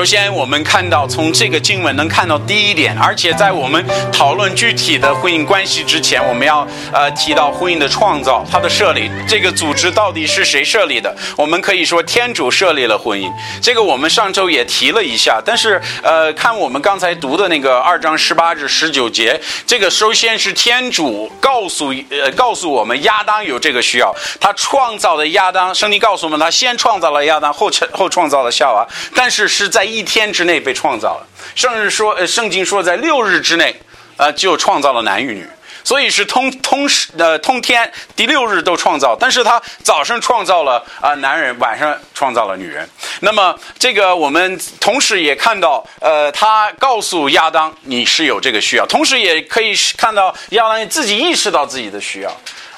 首先，我们看到从这个经文能看到第一点，而且在我们讨论具体的婚姻关系之前，我们要呃提到婚姻的创造，它的设立，这个组织到底是谁设立的？我们可以说天主设立了婚姻，这个我们上周也提了一下。但是呃，看我们刚才读的那个二章十八至十九节，这个首先是天主告诉呃告诉我们亚当有这个需要，他创造的亚当，圣经告诉我们，他先创造了亚当，后后创造了夏娃，但是是在一天之内被创造了。圣日说，呃，圣经说在六日之内，呃，就创造了男与女，所以是通通时呃通天，第六日都创造，但是他早上创造了啊、男人，晚上创造了女人。那么这个我们同时也看到，呃，他告诉亚当你是有这个需要，同时也可以看到亚当自己意识到自己的需要，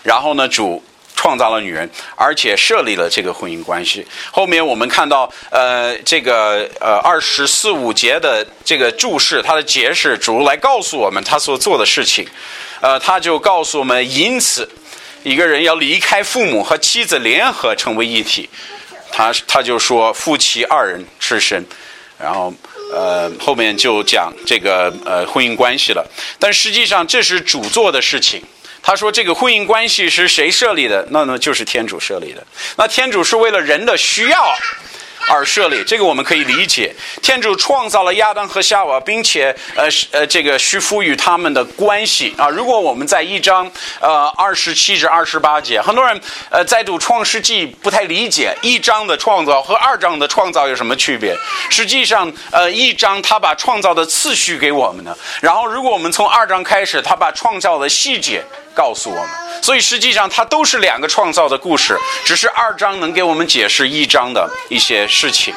然后呢，主。创造了女人，而且设立了这个婚姻关系。后面我们看到，呃，这个呃二十四五节的这个注释，它的解释，主来告诉我们他所做的事情。呃，他就告诉我们，因此一个人要离开父母和妻子联合成为一体。他他就说夫妻二人是身，然后呃后面就讲这个呃婚姻关系了。但实际上这是主做的事情。他说：“这个婚姻关系是谁设立的？那那，就是天主设立的。那天主是为了人的需要而设立，这个我们可以理解。天主创造了亚当和夏娃，并且呃呃，这个需赋予他们的关系啊。如果我们在一章呃二十七至二十八节，很多人呃在读创世纪不太理解一章的创造和二章的创造有什么区别。实际上，呃，一章他把创造的次序给我们的，然后如果我们从二章开始，他把创造的细节。”告诉我们，所以实际上它都是两个创造的故事，只是二章能给我们解释一章的一些事情。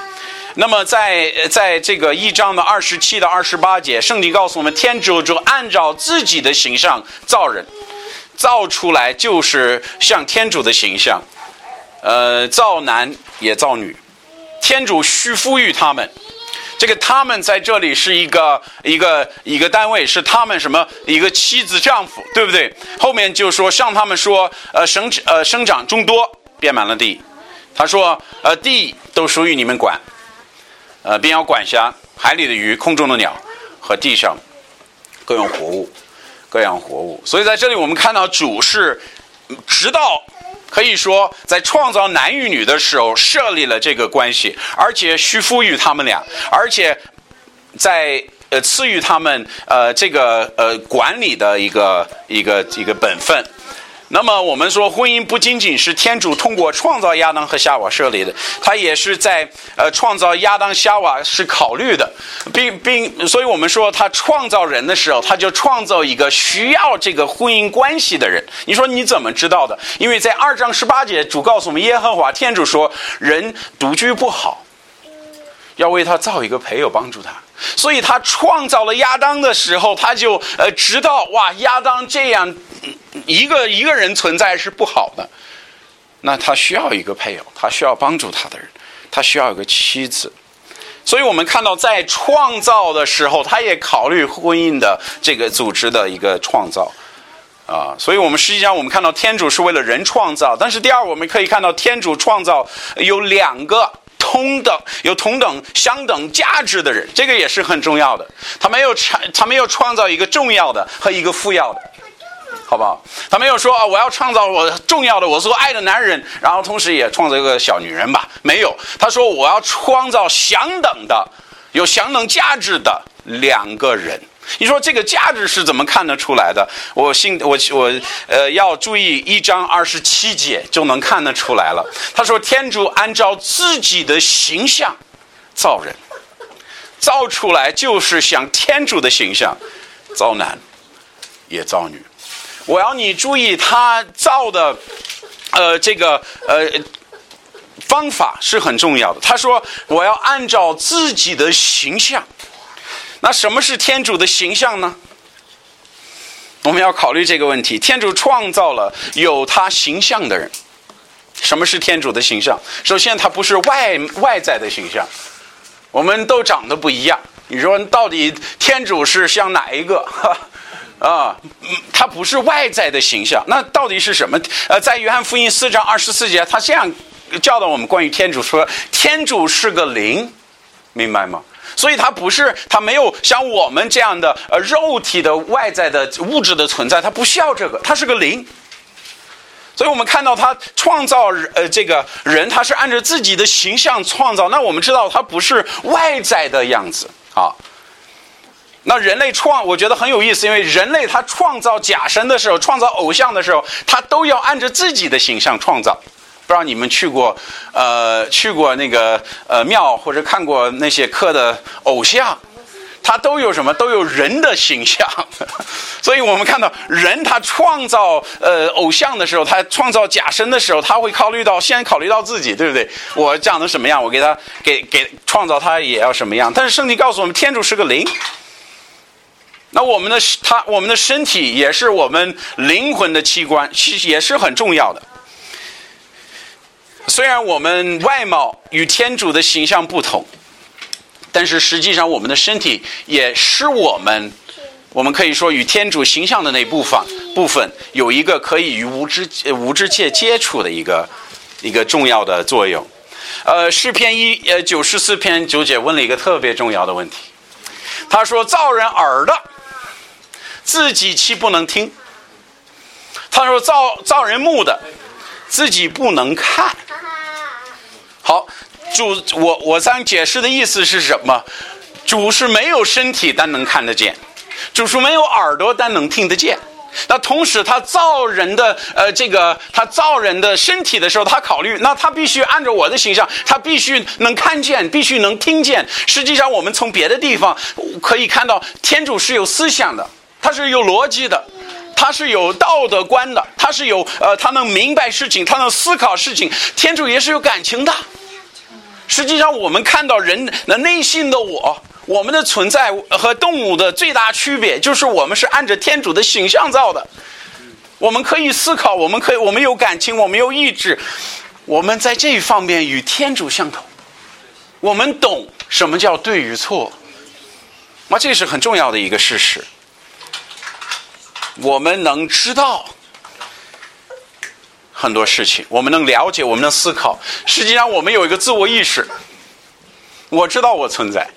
那么在在这个一章的二十七到二十八节，圣经告诉我们，天主就按照自己的形象造人，造出来就是像天主的形象，呃，造男也造女，天主需赋予他们。这个他们在这里是一个一个一个单位，是他们什么一个妻子丈夫，对不对？后面就说向他们说，呃生呃生长众多，遍满了地。他说，呃地都属于你们管，呃便要管辖海里的鱼、空中的鸟和地上各样活物，各样活物。所以在这里我们看到主是直到。可以说，在创造男与女的时候设立了这个关系，而且需赋予他们俩，而且在呃赐予他们呃这个呃管理的一个一个一个本分。那么我们说，婚姻不仅仅是天主通过创造亚当和夏娃设立的，他也是在呃创造亚当夏娃是考虑的，并并，所以我们说他创造人的时候，他就创造一个需要这个婚姻关系的人。你说你怎么知道的？因为在二章十八节，主告诉我们，耶和华天主说，人独居不好，要为他造一个配偶帮助他。所以他创造了亚当的时候，他就呃知道哇，亚当这样一个一个人存在是不好的，那他需要一个配偶，他需要帮助他的人，他需要一个妻子。所以我们看到在创造的时候，他也考虑婚姻的这个组织的一个创造啊。所以我们实际上我们看到天主是为了人创造，但是第二我们可以看到天主创造有两个。同等有同等相等价值的人，这个也是很重要的。他没有创，他没有创造一个重要的和一个副要的，好不好？他没有说啊，我要创造我重要的，我所爱的男人，然后同时也创造一个小女人吧？没有，他说我要创造相等的、有相等价值的两个人。你说这个价值是怎么看得出来的？我信我我呃要注意一章二十七节就能看得出来了。他说天主按照自己的形象造人，造出来就是像天主的形象，造男也造女。我要你注意他造的呃这个呃方法是很重要的。他说我要按照自己的形象。那什么是天主的形象呢？我们要考虑这个问题。天主创造了有他形象的人。什么是天主的形象？首先，他不是外外在的形象。我们都长得不一样。你说到底天主是像哪一个？啊，他不是外在的形象。那到底是什么？呃，在约翰福音四章二十四节，他这样教导我们关于天主：说天主是个灵，明白吗？所以它不是，它没有像我们这样的呃肉体的外在的物质的存在，它不需要这个，它是个灵。所以我们看到他创造呃这个人，他是按照自己的形象创造，那我们知道他不是外在的样子啊。那人类创，我觉得很有意思，因为人类他创造假神的时候，创造偶像的时候，他都要按照自己的形象创造。不知道你们去过呃去过那个呃庙或者看过那些刻的偶像，他都有什么？都有人的形象。所以我们看到人他创造呃偶像的时候，他创造假身的时候，他会考虑到先考虑到自己，对不对？我长得什么样，我给他给给创造他也要什么样。但是圣经告诉我们，天主是个灵。那我们的他，我们的身体也是我们灵魂的器官，其也是很重要的。虽然我们外貌与天主的形象不同，但是实际上我们的身体也是我们，我们可以说与天主形象的那部分部分有一个可以与无知无知界接触的一个一个重要的作用。呃，诗篇一呃九十四篇九姐问了一个特别重要的问题，他说：“造人耳的。”自己岂不能听？他说造造人目的，自己不能看。好，主，我我想解释的意思是什么？主是没有身体但能看得见，主是没有耳朵但能听得见。那同时他造人的呃这个他造人的身体的时候，他考虑那他必须按照我的形象，他必须能看见，必须能听见。实际上，我们从别的地方可以看到，天主是有思想的。他是有逻辑的，他是有道德观的，他是有呃，他能明白事情，他能思考事情。天主也是有感情的。实际上，我们看到人的内心的我，我们的存在和动物的最大区别，就是我们是按着天主的形象造的。我们可以思考，我们可以，我们有感情，我们有意志，我们在这一方面与天主相同。我们懂什么叫对与错，那这是很重要的一个事实。我们能知道很多事情，我们能了解，我们能思考。实际上，我们有一个自我意识。我知道我存在，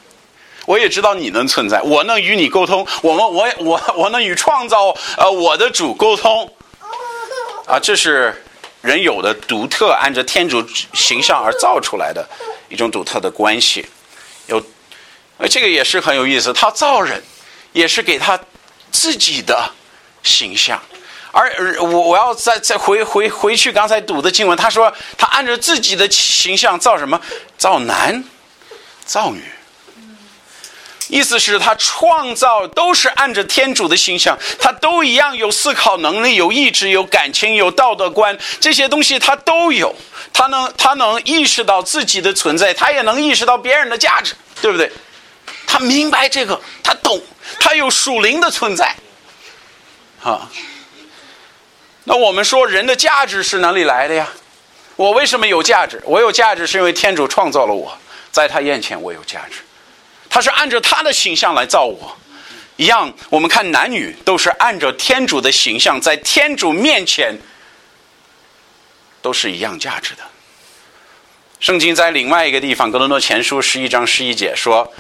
我也知道你能存在，我能与你沟通。我们，我，我，我能与创造呃我的主沟通。啊，这是人有的独特，按照天主形象而造出来的一种独特的关系。有，呃，这个也是很有意思。他造人，也是给他自己的。形象，而我我要再再回回回去刚才读的经文，他说他按照自己的形象造什么？造男，造女。意思是，他创造都是按着天主的形象，他都一样有思考能力、有意志、有感情、有道德观，这些东西他都有。他能他能意识到自己的存在，他也能意识到别人的价值，对不对？他明白这个，他懂，他有属灵的存在。啊，那我们说人的价值是哪里来的呀？我为什么有价值？我有价值是因为天主创造了我，在他眼前我有价值。他是按照他的形象来造我，一样。我们看男女都是按照天主的形象，在天主面前都是一样价值的。圣经在另外一个地方，《格伦诺前书》十一章十一节说：“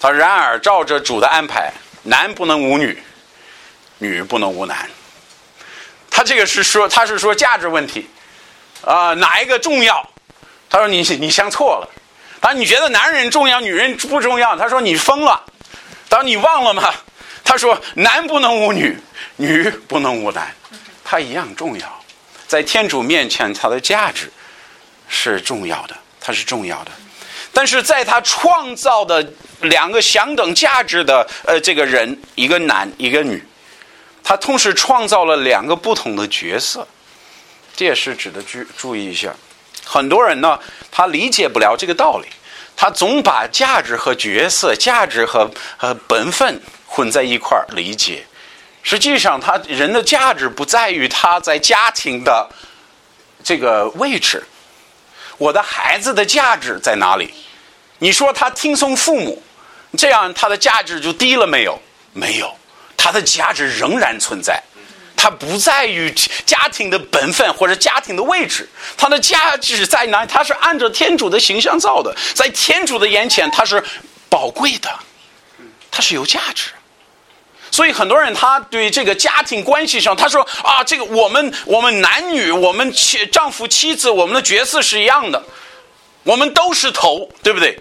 他然而照着主的安排，男不能无女。”女不能无男，他这个是说，他是说价值问题，啊，哪一个重要？他说你你想错了，他说你觉得男人重要，女人不重要？他说你疯了，他说你忘了吗？他说男不能无女，女不能无男，他一样重要，在天主面前，他的价值是重要的，他是重要的，但是在他创造的两个相等价值的呃这个人，一个男一个女。他同时创造了两个不同的角色，这也是值得注注意一下。很多人呢，他理解不了这个道理，他总把价值和角色、价值和和本分混在一块儿理解。实际上，他人的价值不在于他在家庭的这个位置。我的孩子的价值在哪里？你说他听从父母，这样他的价值就低了没有？没有。它的价值仍然存在，它不在于家庭的本分或者家庭的位置，它的价值在哪？它是按照天主的形象造的，在天主的眼前，它是宝贵的，它是有价值。所以很多人他对这个家庭关系上，他说啊，这个我们我们男女，我们妻丈夫妻子，我们的角色是一样的，我们都是头，对不对？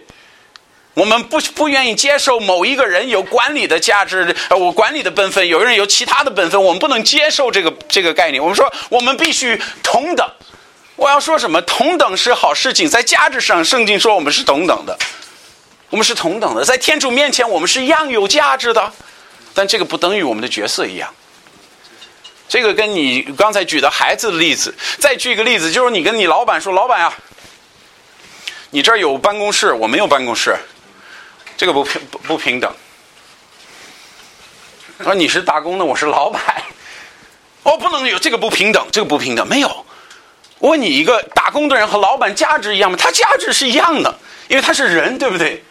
我们不不愿意接受某一个人有管理的价值，呃，我管理的本分，有人有其他的本分，我们不能接受这个这个概念。我们说我们必须同等。我要说什么？同等是好事情，在价值上，圣经说我们是同等的，我们是同等的，在天主面前，我们是一样有价值的。但这个不等于我们的角色一样。这个跟你刚才举的孩子的例子，再举一个例子，就是你跟你老板说：“老板啊，你这儿有办公室，我没有办公室，这个不平不不平等。”说你是打工的，我是老板，哦，不能有这个不平等，这个不平等，没有。我问你一个打工的人和老板价值一样吗？他价值是一样的，因为他是人，对不对？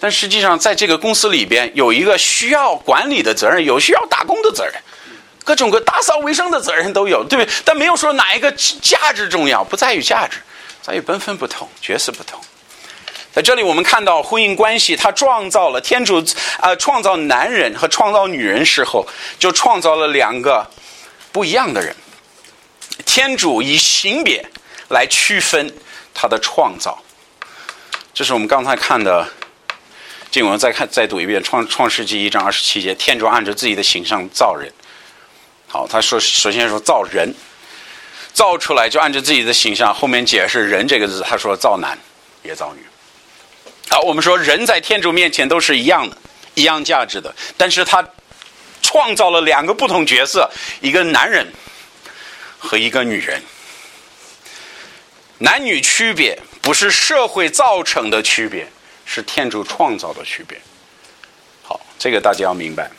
但实际上，在这个公司里边，有一个需要管理的责任，有需要打工的责任，各种各打扫卫生的责任都有，对不对？但没有说哪一个价值重要，不在于价值，在于本分不同，角色不同。在这里，我们看到婚姻关系，它创造了天主啊，创造男人和创造女人时候，就创造了两个不一样的人。天主以性别来区分他的创造，这是我们刚才看的。经文再看，再读一遍《创创世纪》一章二十七节：天主按照自己的形象造人。好，他说，首先说造人，造出来就按照自己的形象。后面解释“人”这个字，他说造男也造女。好，我们说人在天主面前都是一样的，一样价值的。但是他创造了两个不同角色，一个男人和一个女人。男女区别不是社会造成的区别。是天主创造的区别。好，这个大家要明白。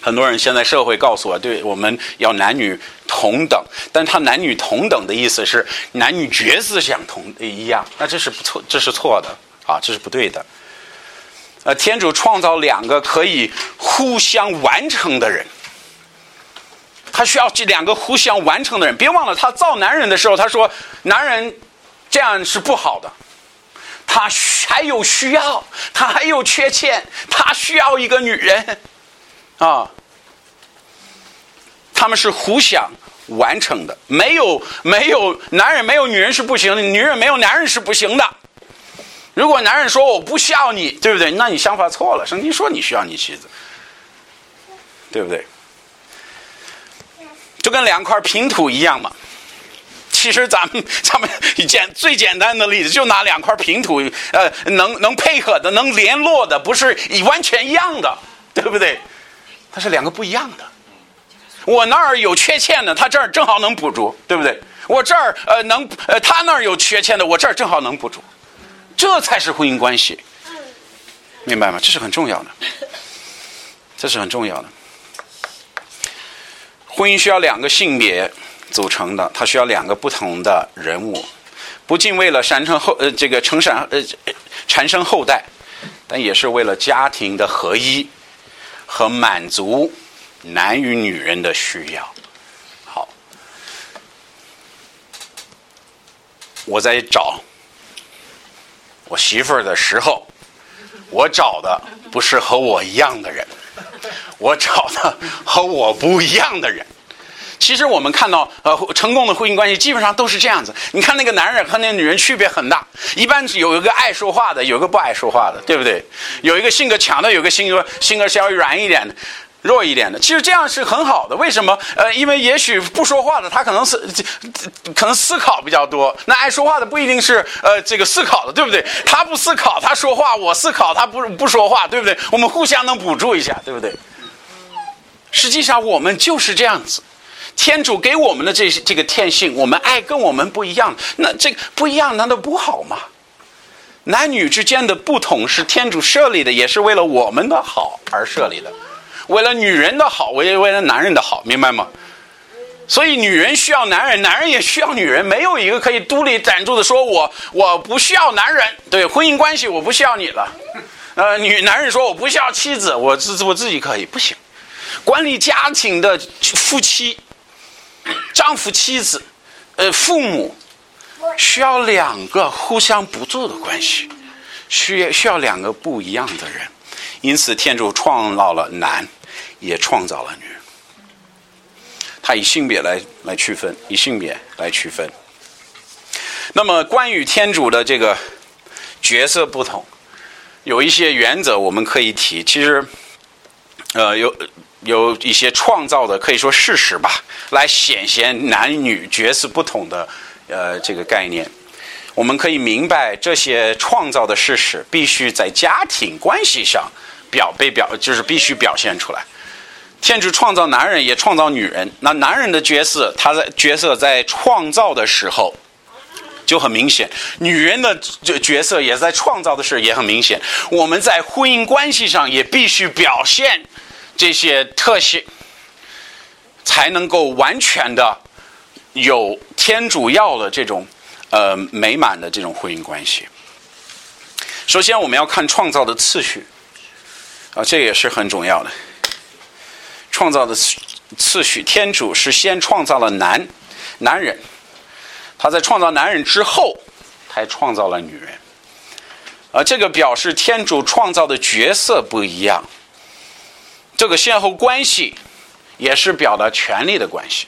很多人现在社会告诉我，对我们要男女同等，但他男女同等的意思是男女角色相同一样，那这是不错，这是错的啊，这是不对的。呃，天主创造两个可以互相完成的人，他需要这两个互相完成的人。别忘了，他造男人的时候，他说男人这样是不好的。他还有需要，他还有缺陷，他需要一个女人，啊，他们是互相完成的，没有没有男人没有女人是不行的，女人没有男人是不行的。如果男人说我不需要你，对不对？那你想法错了。圣经说你需要你妻子，对不对？就跟两块拼图一样嘛。其实咱们咱们简最简单的例子，就拿两块拼图，呃，能能配合的、能联络的，不是完全一样的，对不对？它是两个不一样的。我那儿有缺陷的，他这儿正好能补足，对不对？我这儿呃能呃他那儿有缺陷的，我这儿正好能补足，这才是婚姻关系，明白吗？这是很重要的，这是很重要的。婚姻需要两个性别。组成的，它需要两个不同的人物，不仅为了产生后呃这个成产呃产生后代，但也是为了家庭的合一和满足男与女人的需要。好，我在找我媳妇儿的时候，我找的不是和我一样的人，我找的和我不一样的人。其实我们看到，呃，成功的婚姻关系基本上都是这样子。你看那个男人和那个女人区别很大，一般有一个爱说话的，有一个不爱说话的，对不对？有一个性格强的，有一个性格性格稍微软一点的、弱一点的。其实这样是很好的。为什么？呃，因为也许不说话的他可能是 可能思考比较多，那爱说话的不一定是呃这个思考的，对不对？他不思考，他说话；我思考，他不不说话，对不对？我们互相能补助一下，对不对？实际上我们就是这样子。天主给我们的这些这个天性，我们爱跟我们不一样，那这个不一样难道不好吗？男女之间的不同是天主设立的，也是为了我们的好而设立的，为了女人的好，为为了男人的好，明白吗？所以女人需要男人，男人也需要女人，没有一个可以独立站住的说，我我不需要男人，对婚姻关系我不需要你了。呃，女男人说我不需要妻子，我自我自己可以，不行。管理家庭的夫妻。丈夫、妻子，呃，父母，需要两个互相补助的关系，需要需要两个不一样的人，因此天主创造了男，也创造了女。他以性别来来区分，以性别来区分。那么关于天主的这个角色不同，有一些原则我们可以提。其实，呃，有有一些创造的可以说事实吧，来显现男女角色不同的呃这个概念。我们可以明白这些创造的事实必须在家庭关系上表被表，就是必须表现出来。天主创造男人，也创造女人。那男人的角色，他在角色在创造的时候就很明显；女人的角角色也在创造的时候也很明显。我们在婚姻关系上也必须表现这些特性，才能够完全的有天主要的这种呃美满的这种婚姻关系。首先，我们要看创造的次序啊，这也是很重要的。创造的次次序，天主是先创造了男男人，他在创造男人之后，才创造了女人。啊，这个表示天主创造的角色不一样。这个先后关系也是表达权力的关系，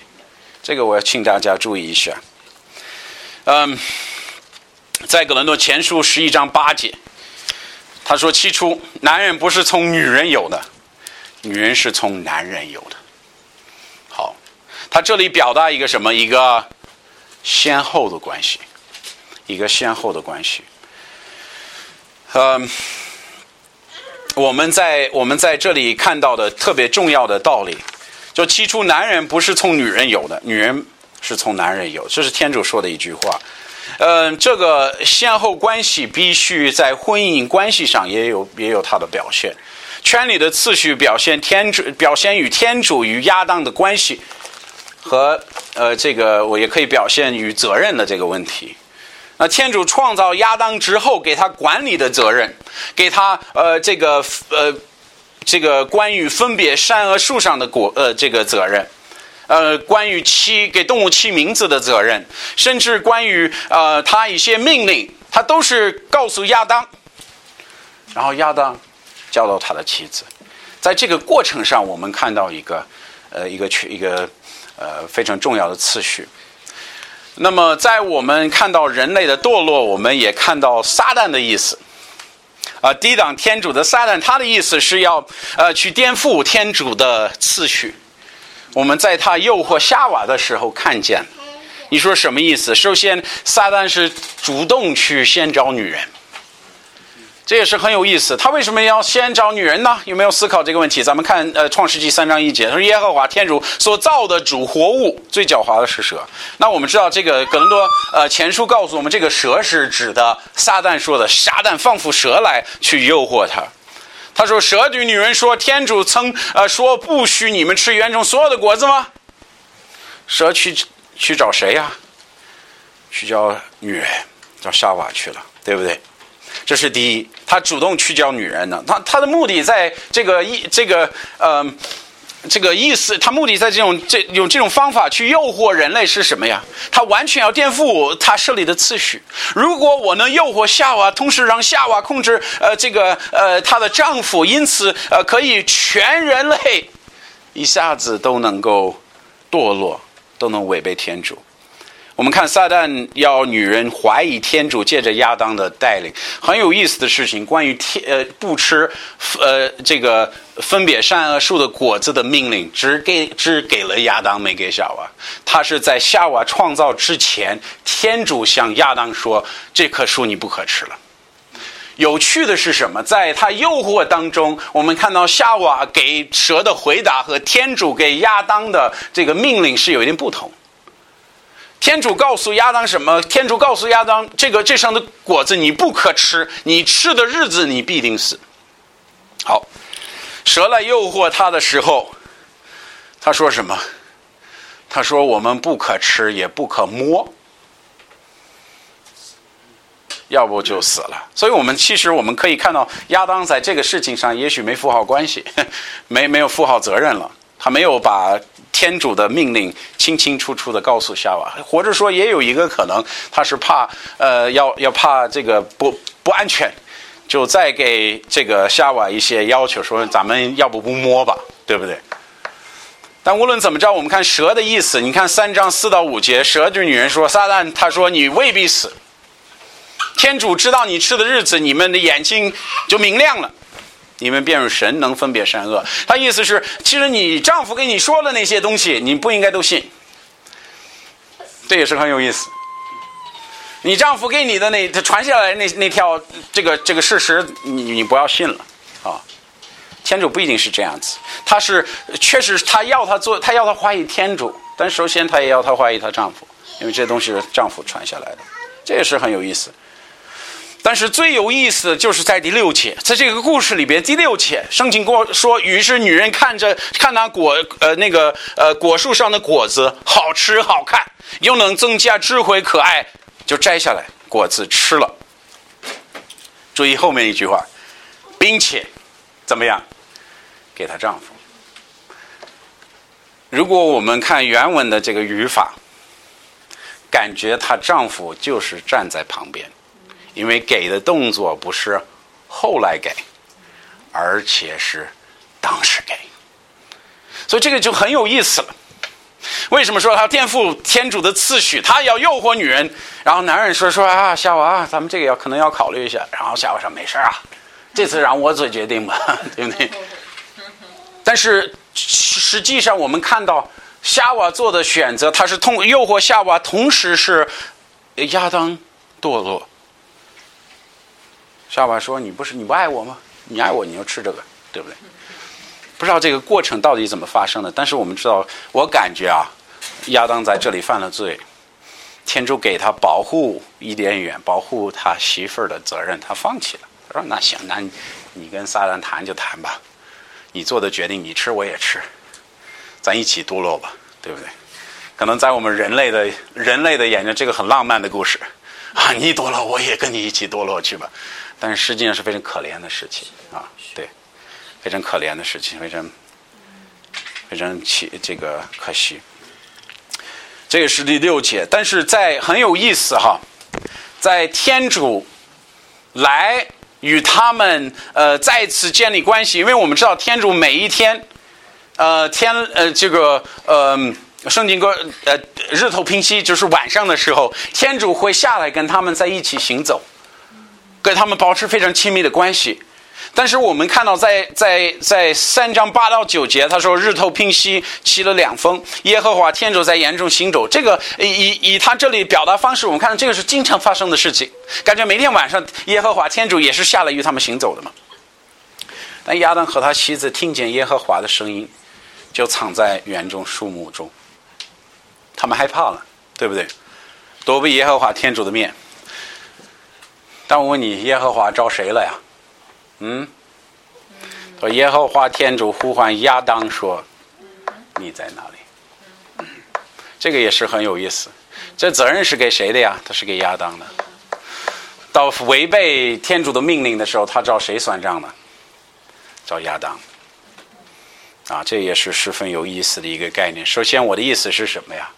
这个我要请大家注意一下。嗯，在格伦多前书十一章八节，他说：“起初，男人不是从女人有的。”女人是从男人有的。好，他这里表达一个什么？一个先后的关系，一个先后的关系。嗯，我们在我们在这里看到的特别重要的道理，就起初男人不是从女人有的，女人是从男人有，这是天主说的一句话。嗯，这个先后关系必须在婚姻关系上也有也有它的表现。圈里的次序表现天主表现与天主与亚当的关系，和呃这个我也可以表现与责任的这个问题。那天主创造亚当之后，给他管理的责任，给他呃这个呃这个关于分别善恶树上的果呃这个责任，呃关于起给动物起名字的责任，甚至关于呃他一些命令，他都是告诉亚当，然后亚当。教导他的妻子，在这个过程上，我们看到一个，呃，一个去一个，呃，非常重要的次序。那么，在我们看到人类的堕落，我们也看到撒旦的意思。啊，抵挡天主的撒旦，他的意思是要，呃，去颠覆天主的次序。我们在他诱惑夏娃的时候看见，你说什么意思？首先，撒旦是主动去先找女人。这也是很有意思，他为什么要先找女人呢？有没有思考这个问题？咱们看，呃，《创世纪》三章一节，他说：“耶和华天主所造的主活物最狡猾的是蛇。”那我们知道，这个格伦多呃前书告诉我们，这个蛇是指的撒旦说的，撒旦放副蛇来去诱惑他。他说：“蛇对女人说，天主曾呃说不许你们吃园中所有的果子吗？”蛇去去找谁呀？去找女人，找夏娃去了，对不对？这是第一，他主动去教女人呢。他他的目的在这个意这个呃这个意思，他目的在这种这用这种方法去诱惑人类是什么呀？他完全要颠覆他设立的次序。如果我能诱惑夏娃，同时让夏娃控制呃这个呃她的丈夫，因此呃可以全人类一下子都能够堕落，都能违背天主。我们看撒旦要女人怀疑天主借着亚当的带领，很有意思的事情。关于天呃不吃呃这个分别善恶树的果子的命令，只给只给了亚当，没给夏娃。他是在夏娃创造之前，天主向亚当说：“这棵树你不可吃了。”有趣的是什么？在他诱惑当中，我们看到夏娃给蛇的回答和天主给亚当的这个命令是有一点不同。天主告诉亚当什么？天主告诉亚当，这个这上的果子你不可吃，你吃的日子你必定死。好，蛇来诱惑他的时候，他说什么？他说我们不可吃，也不可摸，要不就死了。所以，我们其实我们可以看到，亚当在这个事情上也许没负好关系，没没有负好责任了，他没有把。天主的命令清清楚楚的告诉夏娃，或者说也有一个可能，他是怕呃要要怕这个不不安全，就再给这个夏娃一些要求，说咱们要不不摸吧，对不对？但无论怎么着，我们看蛇的意思，你看三章四到五节，蛇对女人说：“撒旦，他说你未必死。天主知道你吃的日子，你们的眼睛就明亮了，你们便是神，能分别善恶。”他意思是，其实你丈夫跟你说的那些东西，你不应该都信。这也是很有意思。你丈夫给你的那他传下来那那条这个这个事实，你你不要信了啊！天主不一定是这样子，他是确实他要他做，他要他怀疑天主，但首先他也要他怀疑他丈夫，因为这东西是丈夫传下来的，这也是很有意思。但是最有意思就是在第六节，在这个故事里边，第六节圣经过说，于是女人看着看那果呃那个呃果树上的果子好吃好看，又能增加智慧可爱，就摘下来果子吃了。注意后面一句话，并且怎么样给她丈夫？如果我们看原文的这个语法，感觉她丈夫就是站在旁边。因为给的动作不是后来给，而且是当时给，所以这个就很有意思了。为什么说他颠覆天主的次序？他要诱惑女人，然后男人说说啊，夏娃，咱们这个要可能要考虑一下。然后夏娃说没事啊，这次让我做决定吧，对不对？但是实际上我们看到夏娃做的选择，他是通诱惑夏娃，同时是亚当堕落。夏娃说：“你不是你不爱我吗？你爱我，你就吃这个，对不对？不知道这个过程到底怎么发生的，但是我们知道，我感觉啊，亚当在这里犯了罪，天主给他保护伊甸园、保护他媳妇儿的责任，他放弃了。他说：‘那行，那你跟撒旦谈就谈吧，你做的决定你吃我也吃，咱一起堕落吧，对不对？’可能在我们人类的人类的眼中，这个很浪漫的故事啊，你堕落，我也跟你一起堕落去吧。”但是实际上是非常可怜的事情啊，对，非常可怜的事情，非常非常奇这个可惜。这个是第六节，但是在很有意思哈，在天主来与他们呃再次建立关系，因为我们知道天主每一天呃天呃这个呃圣经歌呃日头平息就是晚上的时候，天主会下来跟他们在一起行走。跟他们保持非常亲密的关系，但是我们看到，在在在三章八到九节，他说日头平息，起了两风，耶和华天主在严重行走。这个以以他这里表达方式，我们看到这个是经常发生的事情，感觉每天晚上耶和华天主也是下来与他们行走的嘛。但亚当和他妻子听见耶和华的声音，就藏在园中树木中，他们害怕了，对不对？躲避耶和华天主的面。但我问你，耶和华招谁了呀？嗯，说耶和华天主呼唤亚当说：“你在哪里？”这个也是很有意思。这责任是给谁的呀？他是给亚当的。到违背天主的命令的时候，他找谁算账呢？找亚当。啊，这也是十分有意思的一个概念。首先，我的意思是什么呀？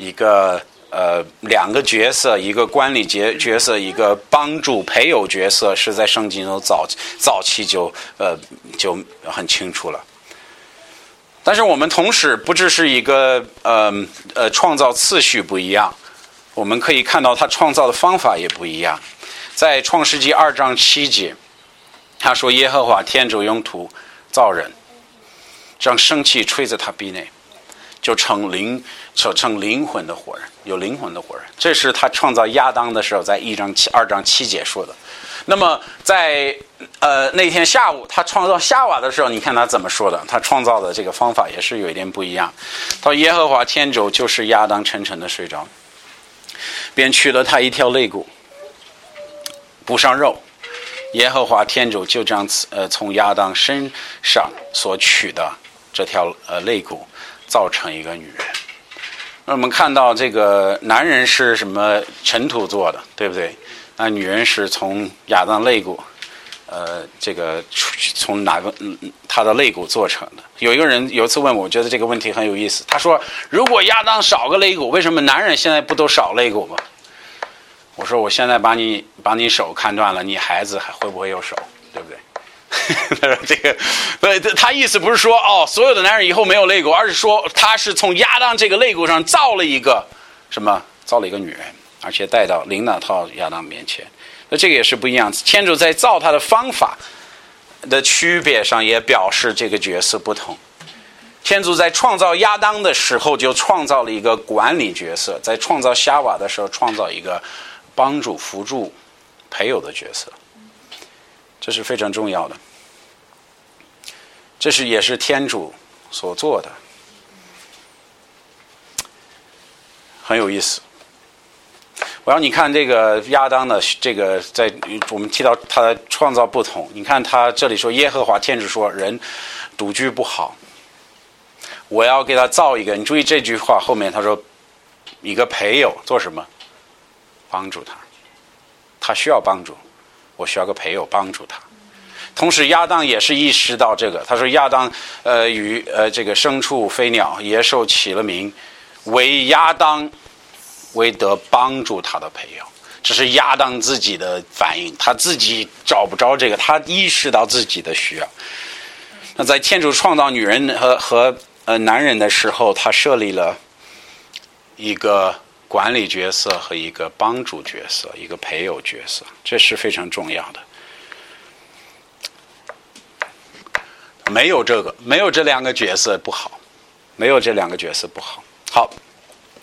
一个。呃，两个角色，一个管理角角色，一个帮助配偶角色，是在圣经中早早期就呃就很清楚了。但是我们同时不只是一个呃呃创造次序不一样，我们可以看到他创造的方法也不一样。在创世纪二章七节，他说：“耶和华天主用土造人，将生气吹在他鼻内。”就成灵，就成灵魂的活人，有灵魂的活人。这是他创造亚当的时候，在一章七、二章七节说的。那么在呃那天下午，他创造夏娃的时候，你看他怎么说的？他创造的这个方法也是有一点不一样。他说：“耶和华天主就是亚当沉沉的睡着，便取了他一条肋骨，补上肉。耶和华天主就这样，呃，从亚当身上所取的这条呃肋骨。”造成一个女人，那我们看到这个男人是什么尘土做的，对不对？那女人是从亚当肋骨，呃，这个从哪个嗯他的肋骨做成的？有一个人有一次问我，我觉得这个问题很有意思。他说：“如果亚当少个肋骨，为什么男人现在不都少肋骨吗？”我说我现在把你把你手砍断了，你孩子还会不会有手？对不对？他 说这个，呃，他意思不是说哦，所有的男人以后没有肋骨，而是说他是从亚当这个肋骨上造了一个什么？造了一个女人，而且带到琳娜到亚当面前。那这个也是不一样。天主在造他的方法的区别上，也表示这个角色不同。天主在创造亚当的时候，就创造了一个管理角色；在创造夏娃的时候，创造一个帮助、辅助、陪友的角色。这是非常重要的。这是也是天主所做的，很有意思。我让你看这个亚当的这个，在我们提到他的创造不同。你看他这里说耶和华天主说人独居不好。我要给他造一个，你注意这句话后面他说，一个陪友做什么？帮助他，他需要帮助，我需要个朋友帮助他。同时亚当也是意识到这个，他说亚当呃与呃这个牲畜、飞鸟、野兽起了名，为亚当为得帮助他的朋友，这是亚当自己的反应，他自己找不着这个，他意识到自己的需要。那在天主创造女人和和。呃，男人的时候，他设立了一个管理角色和一个帮助角色，一个陪友角色，这是非常重要的。没有这个，没有这两个角色不好，没有这两个角色不好。好，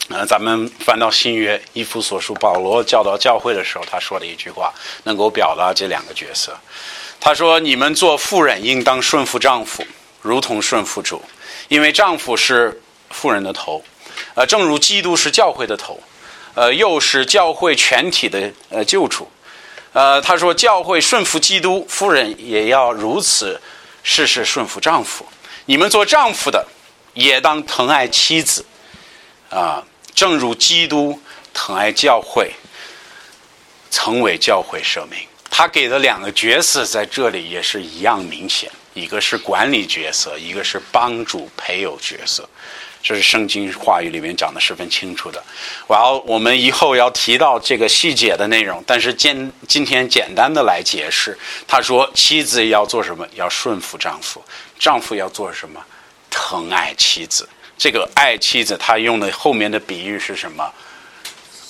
呃，咱们翻到新约，一夫所书，保罗教导教会的时候，他说的一句话，能够表达这两个角色。他说：“你们做妇人，应当顺服丈夫，如同顺服主。”因为丈夫是妇人的头，呃，正如基督是教会的头，呃，又是教会全体的呃救主，呃，他说教会顺服基督，夫人也要如此事事顺服丈夫。你们做丈夫的也当疼爱妻子，啊，正如基督疼爱教会，曾为教会舍命。他给的两个角色在这里也是一样明显。一个是管理角色，一个是帮助培友角色，这是圣经话语里面讲的十分清楚的。我要我们以后要提到这个细节的内容，但是今今天简单的来解释。他说，妻子要做什么？要顺服丈夫。丈夫要做什么？疼爱妻子。这个爱妻子，他用的后面的比喻是什么？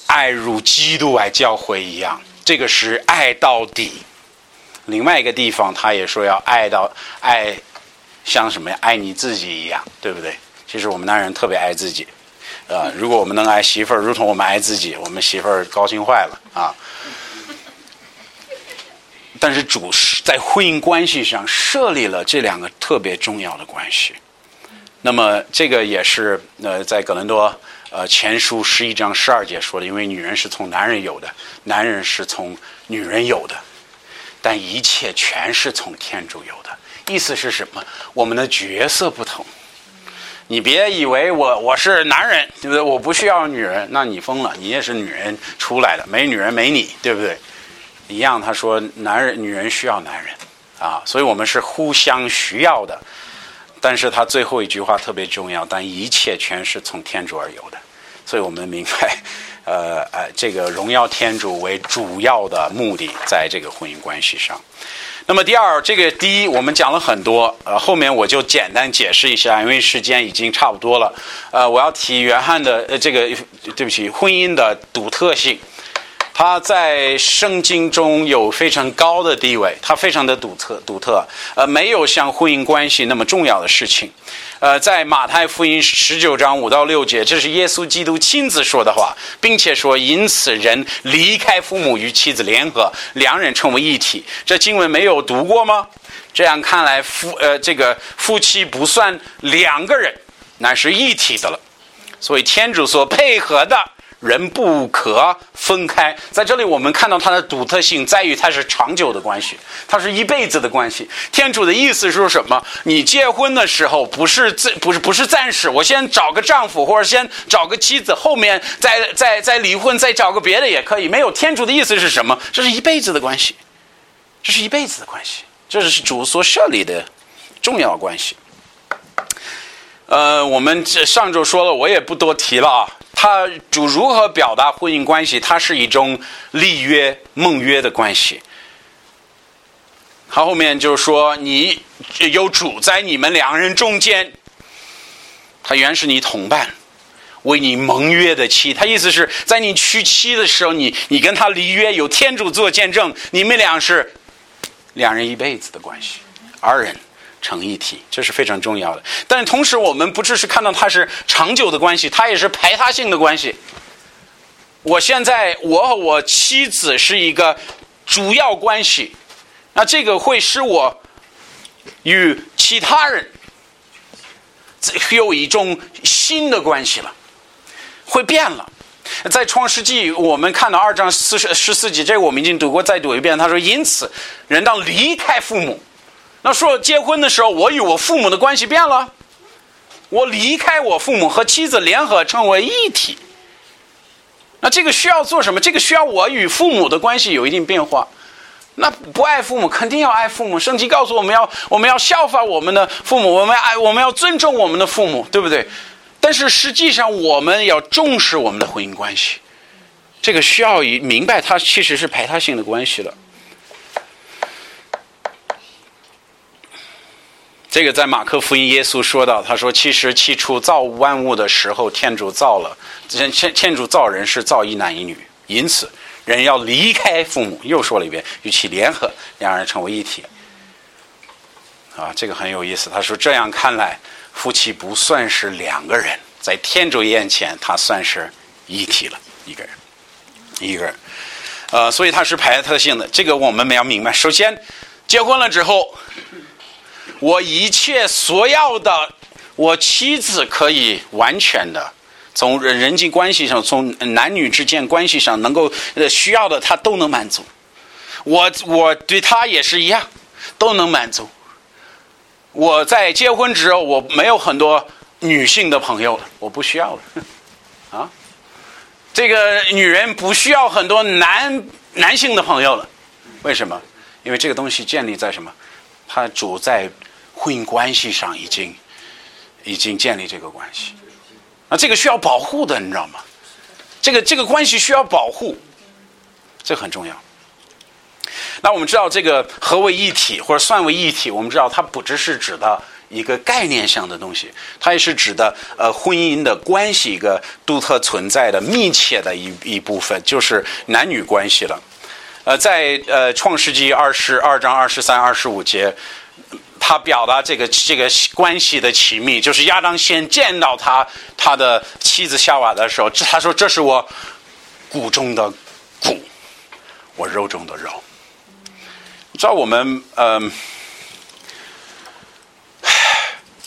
爱如基督爱教会一样。这个是爱到底。另外一个地方，他也说要爱到爱，像什么呀？爱你自己一样，对不对？其实我们男人特别爱自己，呃，如果我们能爱媳妇儿，如同我们爱自己，我们媳妇儿高兴坏了啊。但是主是在婚姻关系上设立了这两个特别重要的关系。那么这个也是呃，在格伦多呃前书十一章十二节说的，因为女人是从男人有的，男人是从女人有的。但一切全是从天主有的，意思是什么？我们的角色不同。你别以为我我是男人，对不对？我不需要女人，那你疯了。你也是女人出来的，没女人没你，对不对？一样，他说男人、女人需要男人啊，所以我们是互相需要的。但是他最后一句话特别重要，但一切全是从天主而有的，所以我们明白。呃呃，这个荣耀天主为主要的目的，在这个婚姻关系上。那么第二，这个第一，我们讲了很多，呃，后面我就简单解释一下，因为时间已经差不多了。呃，我要提约翰的呃这个，对不起，婚姻的独特性。他在圣经中有非常高的地位，他非常的独特，独特。呃，没有像婚姻关系那么重要的事情。呃，在马太福音十九章五到六节，这是耶稣基督亲自说的话，并且说，因此人离开父母与妻子联合，两人成为一体。这经文没有读过吗？这样看来，夫呃这个夫妻不算两个人，乃是一体的了。所以天主所配合的。人不可分开，在这里我们看到它的独特性在于它是长久的关系，它是一辈子的关系。天主的意思是什么？你结婚的时候不是暂不是不是暂时，我先找个丈夫或者先找个妻子，后面再再再离婚，再找个别的也可以。没有天主的意思是什么？这是一辈子的关系，这是一辈子的关系，这是主所设立的重要关系。呃，我们这上周说了，我也不多提了啊。他主如何表达婚姻关系？它是一种立约、盟约的关系。他后面就是说，你有主在你们两人中间，他原是你同伴，为你盟约的妻。他意思是在你娶妻的时候，你你跟他立约，有天主做见证，你们俩是两人一辈子的关系，二人成一体，这是非常重要的。但同时，我们不只是看到它是长久的关系，它也是排他性的关系。我现在我和我妻子是一个主要关系。那这个会使我与其他人有一种新的关系了，会变了。在创世纪，我们看到二章四十十四节，这个我们已经读过，再读一遍。他说：“因此，人当离开父母。”那说结婚的时候，我与我父母的关系变了，我离开我父母和妻子联合成为一体。那这个需要做什么？这个需要我与父母的关系有一定变化。那不爱父母，肯定要爱父母。圣经告诉我们要，我们要效法我们的父母，我们爱，我们要尊重我们的父母，对不对？但是实际上，我们要重视我们的婚姻关系。这个需要以明白，它其实是排他性的关系了。这个在马克福音，耶稣说到，他说：“其实起初造万物的时候，天主造了，天天主造人是造一男一女，因此。”人要离开父母，又说了一遍，与其联合，两人成为一体。啊，这个很有意思。他说：“这样看来，夫妻不算是两个人，在天主眼前，他算是一体了，一个人，一个人。呃，所以他是排他性的。这个我们要明白。首先，结婚了之后，我一切所要的，我妻子可以完全的。”从人际关系上，从男女之间关系上，能够呃需要的，他都能满足。我我对他也是一样，都能满足。我在结婚之后，我没有很多女性的朋友了，我不需要了。啊，这个女人不需要很多男男性的朋友了。为什么？因为这个东西建立在什么？它主在婚姻关系上已经已经建立这个关系。啊，这个需要保护的，你知道吗？这个这个关系需要保护，这很重要。那我们知道，这个合为一体或者算为一体，我们知道它不只是指的一个概念上的东西，它也是指的呃婚姻的关系一个独特存在的密切的一一部分，就是男女关系了。呃，在呃创世纪二十二章二十三、二十五节。他表达这个这个关系的亲密，就是亚当先见到他他的妻子夏娃的时候，他说：“这是我骨中的骨，我肉中的肉。”你知道我们嗯，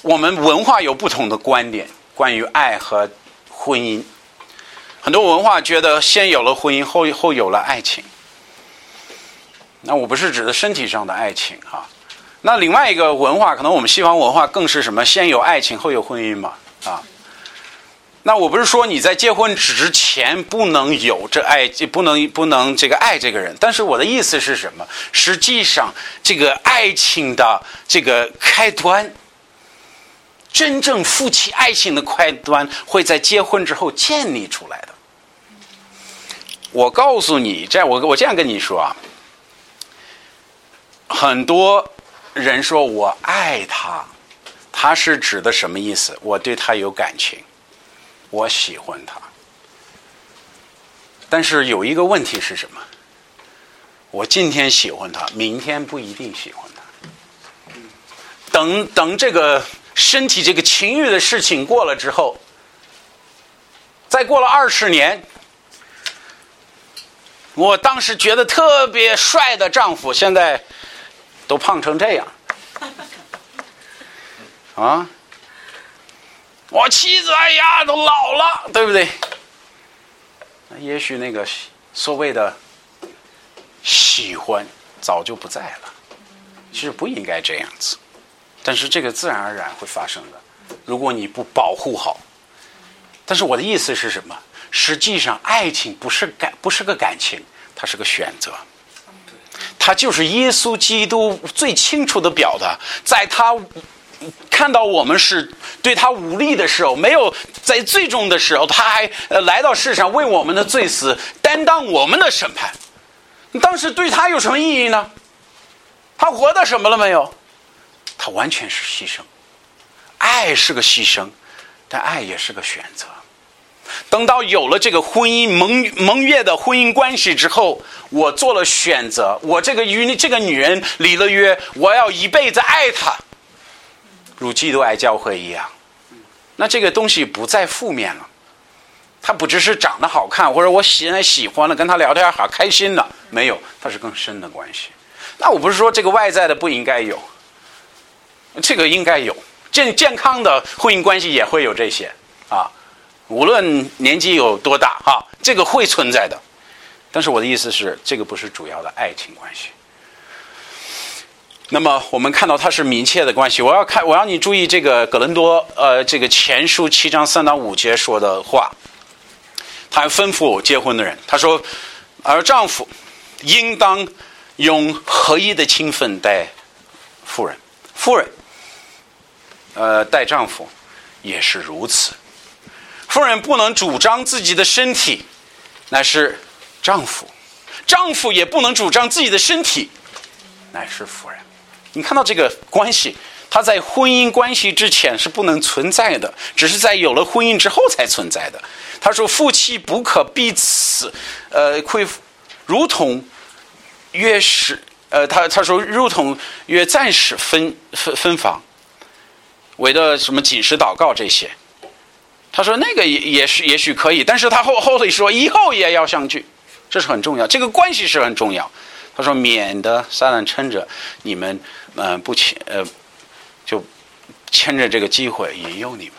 我们文化有不同的观点关于爱和婚姻。很多文化觉得先有了婚姻，后后有了爱情。那我不是指的身体上的爱情哈。那另外一个文化，可能我们西方文化更是什么？先有爱情，后有婚姻嘛？啊？那我不是说你在结婚之前不能有这爱，不能不能这个爱这个人。但是我的意思是什么？实际上，这个爱情的这个开端，真正夫妻爱情的开端，会在结婚之后建立出来的。我告诉你，这样我我这样跟你说啊，很多。人说我爱他，他是指的什么意思？我对他有感情，我喜欢他。但是有一个问题是什么？我今天喜欢他，明天不一定喜欢他。等等，这个身体这个情欲的事情过了之后，再过了二十年，我当时觉得特别帅的丈夫，现在。都胖成这样，啊！我妻子，哎呀，都老了，对不对？也许那个所谓的喜欢早就不在了。其实不应该这样子，但是这个自然而然会发生的。如果你不保护好，但是我的意思是什么？实际上，爱情不是感，不是个感情，它是个选择。他就是耶稣基督最清楚的表达，在他看到我们是对他无力的时候，没有在最终的时候，他还来到世上为我们的罪死，担当我们的审判。当时对他有什么意义呢？他活到什么了没有？他完全是牺牲。爱是个牺牲，但爱也是个选择。等到有了这个婚姻盟盟约的婚姻关系之后，我做了选择，我这个与这个女人离了约，我要一辈子爱她，如基督爱教会一样。那这个东西不再负面了，它不只是长得好看，或者我现在喜欢了，跟他聊天好开心了，没有，它是更深的关系。那我不是说这个外在的不应该有，这个应该有健健康的婚姻关系也会有这些啊。无论年纪有多大，哈，这个会存在的。但是我的意思是，这个不是主要的爱情关系。那么我们看到它是密切的关系。我要看，我让你注意这个《格伦多》呃，这个前书七章三到五节说的话。他吩咐结婚的人，他说：“而丈夫应当用合一的情分待夫人，夫人，呃，待丈夫也是如此。”夫人不能主张自己的身体，乃是丈夫；丈夫也不能主张自己的身体，乃是夫人。你看到这个关系，它在婚姻关系之前是不能存在的，只是在有了婚姻之后才存在的。他说：“夫妻不可彼此，呃，亏，如同约使，呃，他他说如同约暂时分分分房，为了什么紧实祷告这些。”他说：“那个也也是也许可以，但是他后后头说以后也要相聚，这是很重要，这个关系是很重要。”他说：“免得撒旦趁着你们嗯不牵呃，就牵着这个机会引诱你们。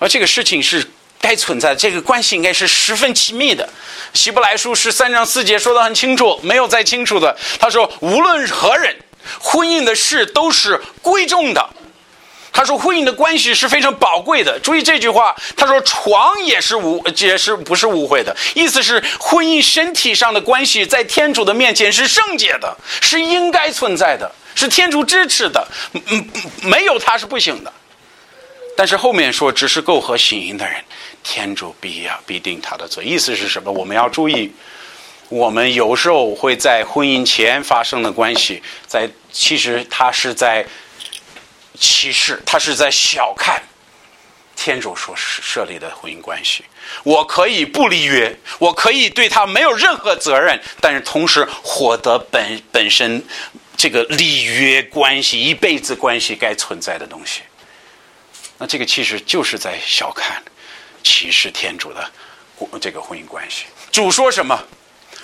而这个事情是该存在，这个关系应该是十分亲密的。希伯来书十三章四节说的很清楚，没有再清楚的。他说，无论何人，婚姻的事都是贵重的。”他说：“婚姻的关系是非常宝贵的。注意这句话，他说床也是无，也是不是误会的？意思是婚姻身体上的关系，在天主的面前是圣洁的，是应该存在的，是天主支持的。嗯，没有他是不行的。但是后面说，只是够合心意的人，天主必要必定他的罪。意思是什么？我们要注意，我们有时候会在婚姻前发生的关系，在其实他是在。”歧视他是在小看天主所设立的婚姻关系。我可以不立约，我可以对他没有任何责任，但是同时获得本本身这个立约关系、一辈子关系该存在的东西。那这个其实就是在小看、歧视天主的这个婚姻关系。主说什么？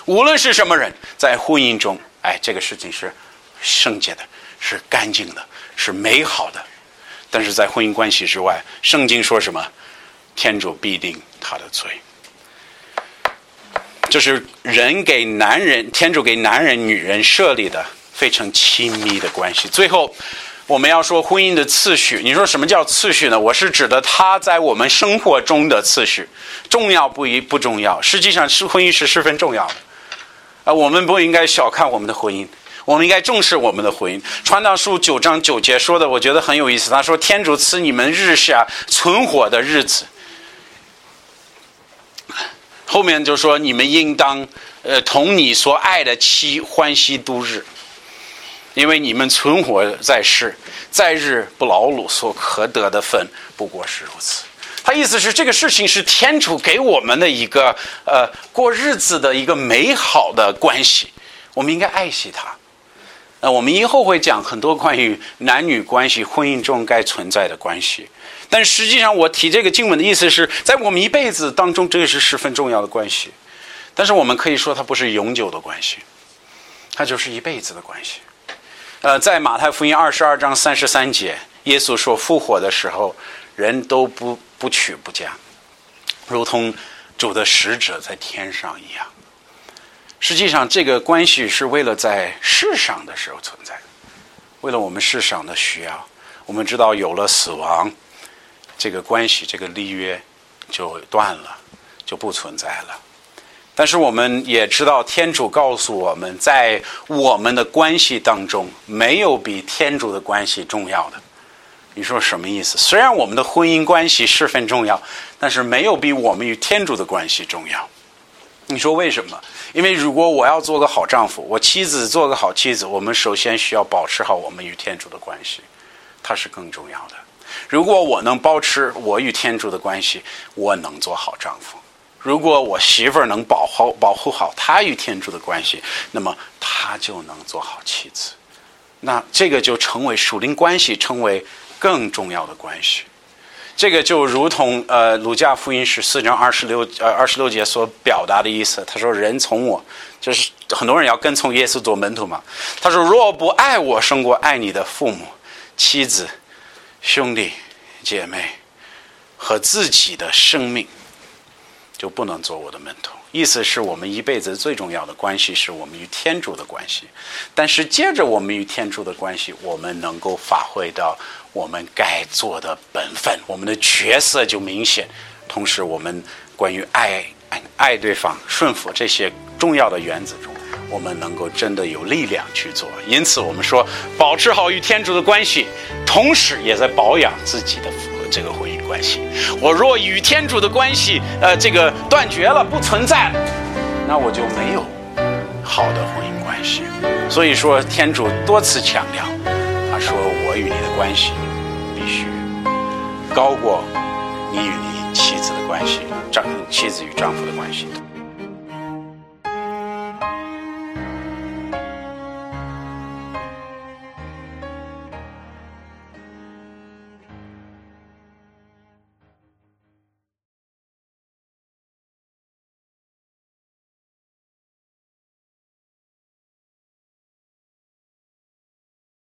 无论是什么人，在婚姻中，哎，这个事情是圣洁的，是干净的。是美好的，但是在婚姻关系之外，圣经说什么？天主必定他的罪。这是人给男人，天主给男人、女人设立的非常亲密的关系。最后，我们要说婚姻的次序。你说什么叫次序呢？我是指的他在我们生活中的次序，重要不一不重要？实际上是婚姻是十分重要的。啊，我们不应该小看我们的婚姻。我们应该重视我们的婚姻。传道书九章九节说的，我觉得很有意思。他说：“天主赐你们日下存活的日子。”后面就说：“你们应当呃同你所爱的妻欢喜度日，因为你们存活在世，在日不劳碌，所可得的分不过是如此。”他意思是这个事情是天主给我们的一个呃过日子的一个美好的关系，我们应该爱惜它。那我们以后会讲很多关于男女关系、婚姻中该存在的关系，但实际上我提这个经文的意思是在我们一辈子当中，这个是十分重要的关系。但是我们可以说它不是永久的关系，它就是一辈子的关系。呃，在马太福音二十二章三十三节，耶稣说复活的时候，人都不不娶不嫁，如同主的使者在天上一样。实际上，这个关系是为了在世上的时候存在，为了我们世上的需要。我们知道，有了死亡，这个关系、这个立约就断了，就不存在了。但是，我们也知道，天主告诉我们在我们的关系当中，没有比天主的关系重要的。你说什么意思？虽然我们的婚姻关系十分重要，但是没有比我们与天主的关系重要。你说为什么？因为如果我要做个好丈夫，我妻子做个好妻子，我们首先需要保持好我们与天主的关系，它是更重要的。如果我能保持我与天主的关系，我能做好丈夫；如果我媳妇儿能保护保护好她与天主的关系，那么她就能做好妻子。那这个就成为属灵关系，成为更重要的关系。这个就如同呃，鲁加福音十四章二十六呃二十六节所表达的意思。他说：“人从我，就是很多人要跟从耶稣做门徒嘛。”他说：“若不爱我胜过爱你的父母、妻子、兄弟、姐妹和自己的生命，就不能做我的门徒。”意思是我们一辈子最重要的关系是我们与天主的关系。但是接着我们与天主的关系，我们能够发挥到。我们该做的本分，我们的角色就明显。同时，我们关于爱、爱对方、顺服这些重要的原则中，我们能够真的有力量去做。因此，我们说保持好与天主的关系，同时也在保养自己的这个婚姻关系。我若与天主的关系，呃，这个断绝了，不存在，那我就没有好的婚姻关系。所以说，天主多次强调，他说我与你的关系。必须高过你与你妻子的关系，丈妻子与丈夫的关系。